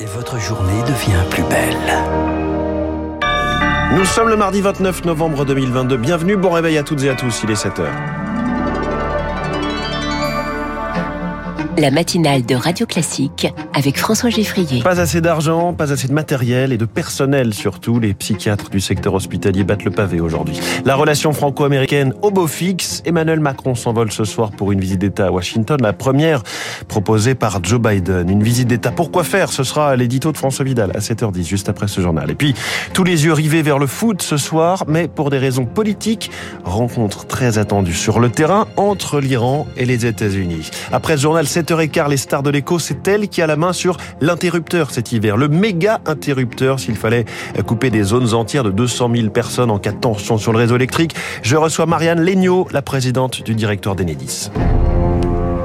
Et votre journée devient plus belle. Nous sommes le mardi 29 novembre 2022. Bienvenue, bon réveil à toutes et à tous, il est 7h. La matinale de Radio Classique avec François Geffrier. Pas assez d'argent, pas assez de matériel et de personnel surtout. Les psychiatres du secteur hospitalier battent le pavé aujourd'hui. La relation franco-américaine au beau fixe. Emmanuel Macron s'envole ce soir pour une visite d'État à Washington, la première proposée par Joe Biden. Une visite d'État. Pourquoi faire? Ce sera l'édito de François Vidal à 7h10, juste après ce journal. Et puis, tous les yeux rivés vers le foot ce soir, mais pour des raisons politiques, rencontre très attendue sur le terrain entre l'Iran et les États-Unis. Après ce journal 7 7h15, les stars de l'écho, c'est elle qui a la main sur l'interrupteur cet hiver, le méga interrupteur s'il fallait couper des zones entières de 200 000 personnes en cas de tension sur le réseau électrique. Je reçois Marianne Legnaud, la présidente du directoire d'Enedis.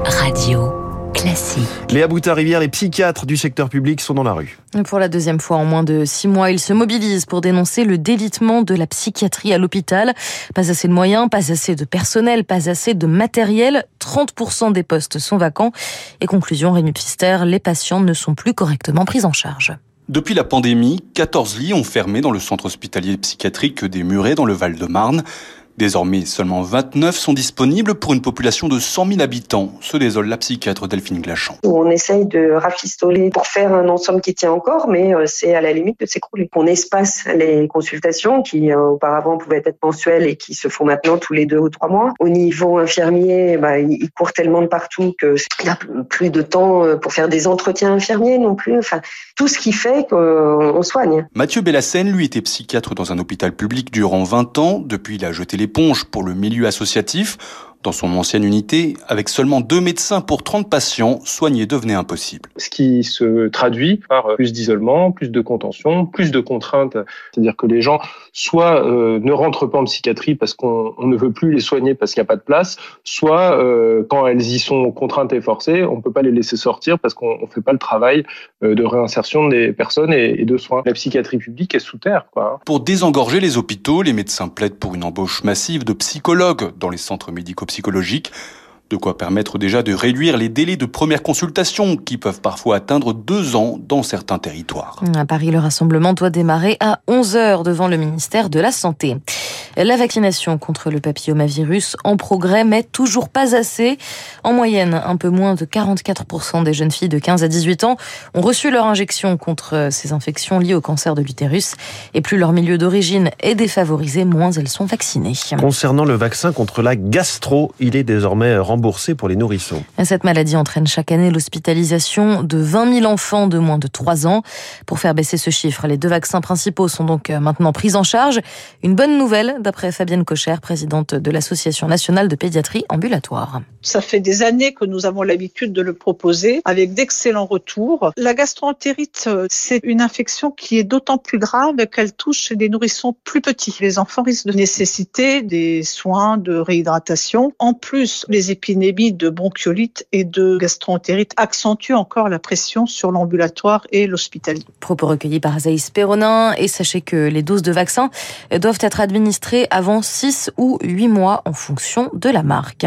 Radio. Classique. Léa Boutin-Rivière, les psychiatres du secteur public sont dans la rue. Pour la deuxième fois en moins de six mois, ils se mobilisent pour dénoncer le délitement de la psychiatrie à l'hôpital. Pas assez de moyens, pas assez de personnel, pas assez de matériel. 30% des postes sont vacants. Et conclusion, Rémi Pfister, les patients ne sont plus correctement pris en charge. Depuis la pandémie, 14 lits ont fermé dans le centre hospitalier psychiatrique des Murets dans le Val-de-Marne. Désormais, seulement 29 sont disponibles pour une population de 100 000 habitants, se désole la psychiatre Delphine Glachant. On essaye de rafistoler pour faire un ensemble qui tient encore, mais euh, c'est à la limite de s'écrouler. On espace les consultations qui euh, auparavant pouvaient être mensuelles et qui se font maintenant tous les deux ou trois mois. Au niveau infirmier, bah, il court tellement de partout qu'il n'y a plus de temps euh, pour faire des entretiens infirmiers non plus. Enfin, tout ce qui fait qu'on soigne. Mathieu Bellassène, lui, était psychiatre dans un hôpital public durant 20 ans. Depuis, il a jeté l'éponge pour le milieu associatif. Dans son ancienne unité, avec seulement deux médecins pour 30 patients, soigner devenait impossible. Ce qui se traduit par plus d'isolement, plus de contention, plus de contraintes. C'est-à-dire que les gens, soit euh, ne rentrent pas en psychiatrie parce qu'on ne veut plus les soigner parce qu'il n'y a pas de place, soit euh, quand elles y sont contraintes et forcées, on ne peut pas les laisser sortir parce qu'on ne fait pas le travail euh, de réinsertion des personnes et, et, de soins. La psychiatrie publique est sous terre. Quoi. Pour désengorger les hôpitaux, les médecins plaident pour une embauche massive de psychologues dans les centres médico psychologique. De quoi permettre déjà de réduire les délais de première consultation qui peuvent parfois atteindre deux ans dans certains territoires. À Paris, le rassemblement doit démarrer à 11h devant le ministère de la Santé. La vaccination contre le papillomavirus en progrès, mais toujours pas assez. En moyenne, un peu moins de 44% des jeunes filles de 15 à 18 ans ont reçu leur injection contre ces infections liées au cancer de l'utérus. Et plus leur milieu d'origine est défavorisé, moins elles sont vaccinées. Concernant le vaccin contre la gastro, il est désormais remboursé pour les nourrissons. Cette maladie entraîne chaque année l'hospitalisation de 20 000 enfants de moins de 3 ans. Pour faire baisser ce chiffre, les deux vaccins principaux sont donc maintenant pris en charge. Une bonne nouvelle d'après Fabienne Cocher, présidente de l'Association nationale de pédiatrie ambulatoire. Ça fait des années que nous avons l'habitude de le proposer avec d'excellents retours. La gastroentérite, c'est une infection qui est d'autant plus grave qu'elle touche des nourrissons plus petits. Les enfants risquent de nécessiter des soins de réhydratation. En plus, les épidémies de bronchiolite et de gastroentérite accentuent encore la pression sur l'ambulatoire et l'hospitalier. Propos recueillis par Azaïs Perronin et sachez que les doses de vaccins doivent être administrées avant 6 ou 8 mois en fonction de la marque.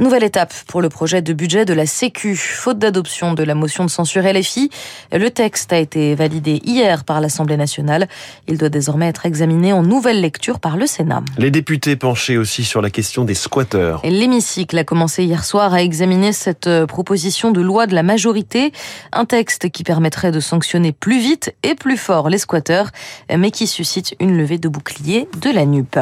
Nouvelle étape pour le projet de budget de la Sécu. Faute d'adoption de la motion de censure LFI, le texte a été validé hier par l'Assemblée nationale. Il doit désormais être examiné en nouvelle lecture par le Sénat. Les députés penchaient aussi sur la question des squatteurs. L'hémicycle a commencé hier soir à examiner cette proposition de loi de la majorité, un texte qui permettrait de sanctionner plus vite et plus fort les squatteurs, mais qui suscite une levée de bouclier de la NUP.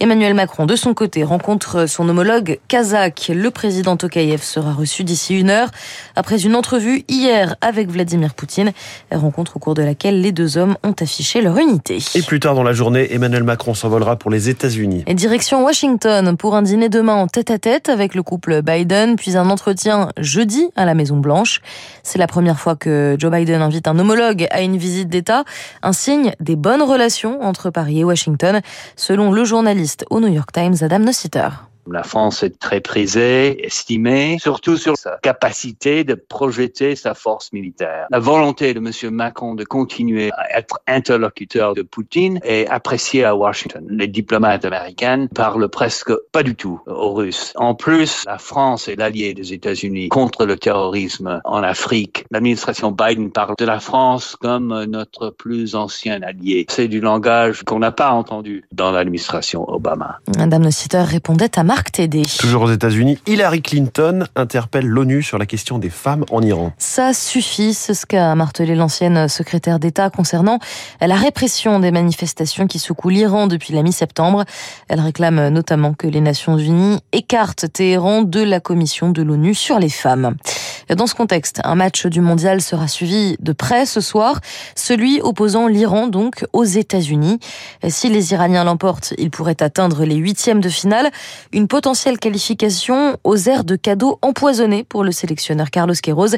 Emmanuel Macron, de son côté, rencontre son homologue kazakh le président Tokayev sera reçu d'ici une heure après une entrevue hier avec Vladimir Poutine, rencontre au cours de laquelle les deux hommes ont affiché leur unité. Et plus tard dans la journée, Emmanuel Macron s'envolera pour les États-Unis. Et direction Washington pour un dîner demain en tête-à-tête avec le couple Biden, puis un entretien jeudi à la Maison Blanche. C'est la première fois que Joe Biden invite un homologue à une visite d'État, un signe des bonnes relations entre Paris et Washington, selon le journaliste au New York Times Adam Nossiter. La France est très prisée, estimée, surtout sur sa capacité de projeter sa force militaire. La volonté de M. Macron de continuer à être interlocuteur de Poutine est appréciée à Washington. Les diplomates américains parlent presque pas du tout aux Russes. En plus, la France est l'allié des États-Unis contre le terrorisme en Afrique. L'administration Biden parle de la France comme notre plus ancien allié. C'est du langage qu'on n'a pas entendu dans l'administration Obama. Madame Nossiter répondait à Marc Tédé. Toujours aux États-Unis, Hillary Clinton interpelle l'ONU sur la question des femmes en Iran. Ça suffit, c'est ce qu'a martelé l'ancienne secrétaire d'État concernant la répression des manifestations qui secouent l'Iran depuis la mi-septembre. Elle réclame notamment que les Nations Unies écartent Téhéran de la commission de l'ONU sur les femmes. Dans ce contexte, un match du mondial sera suivi de près ce soir, celui opposant l'Iran donc aux États-Unis. Si les Iraniens l'emportent, ils pourraient atteindre les huitièmes de finale, une potentielle qualification aux airs de cadeaux empoisonnés pour le sélectionneur Carlos Queiroz,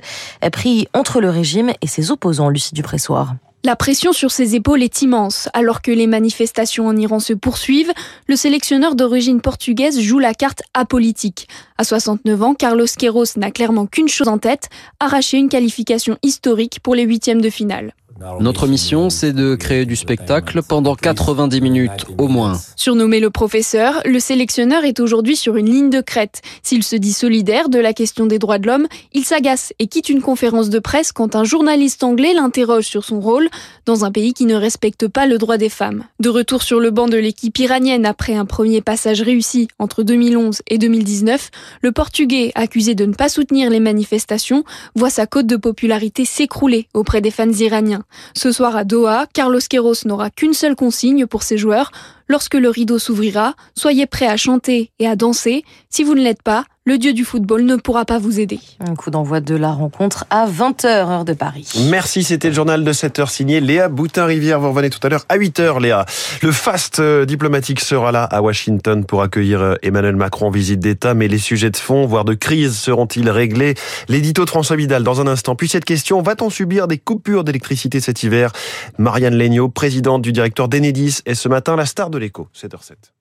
pris entre le régime et ses opposants, Lucie Dupressoir. La pression sur ses épaules est immense. Alors que les manifestations en Iran se poursuivent, le sélectionneur d'origine portugaise joue la carte apolitique. À 69 ans, Carlos Queiroz n'a clairement qu'une chose en tête, arracher une qualification historique pour les huitièmes de finale. Notre mission, c'est de créer du spectacle pendant 90 minutes au moins. Surnommé le professeur, le sélectionneur est aujourd'hui sur une ligne de crête. S'il se dit solidaire de la question des droits de l'homme, il s'agace et quitte une conférence de presse quand un journaliste anglais l'interroge sur son rôle dans un pays qui ne respecte pas le droit des femmes. De retour sur le banc de l'équipe iranienne après un premier passage réussi entre 2011 et 2019, le Portugais, accusé de ne pas soutenir les manifestations, voit sa cote de popularité s'écrouler auprès des fans iraniens. Ce soir à Doha, Carlos Queiroz n'aura qu'une seule consigne pour ses joueurs. Lorsque le rideau s'ouvrira, soyez prêts à chanter et à danser. Si vous ne l'êtes pas, le dieu du football ne pourra pas vous aider. Un coup d'envoi de la rencontre à 20h, heure de Paris. Merci, c'était le journal de 7h signé Léa Boutin-Rivière. Vous revenez tout à l'heure à 8h, Léa. Le fast euh, diplomatique sera là à Washington pour accueillir euh, Emmanuel Macron en visite d'État, mais les sujets de fond, voire de crise, seront-ils réglés? L'édito de François Vidal dans un instant. Puis cette question, va-t-on subir des coupures d'électricité cet hiver? Marianne Legnaud, présidente du directeur d'Enedis, est ce matin la star de l'écho, 7h07.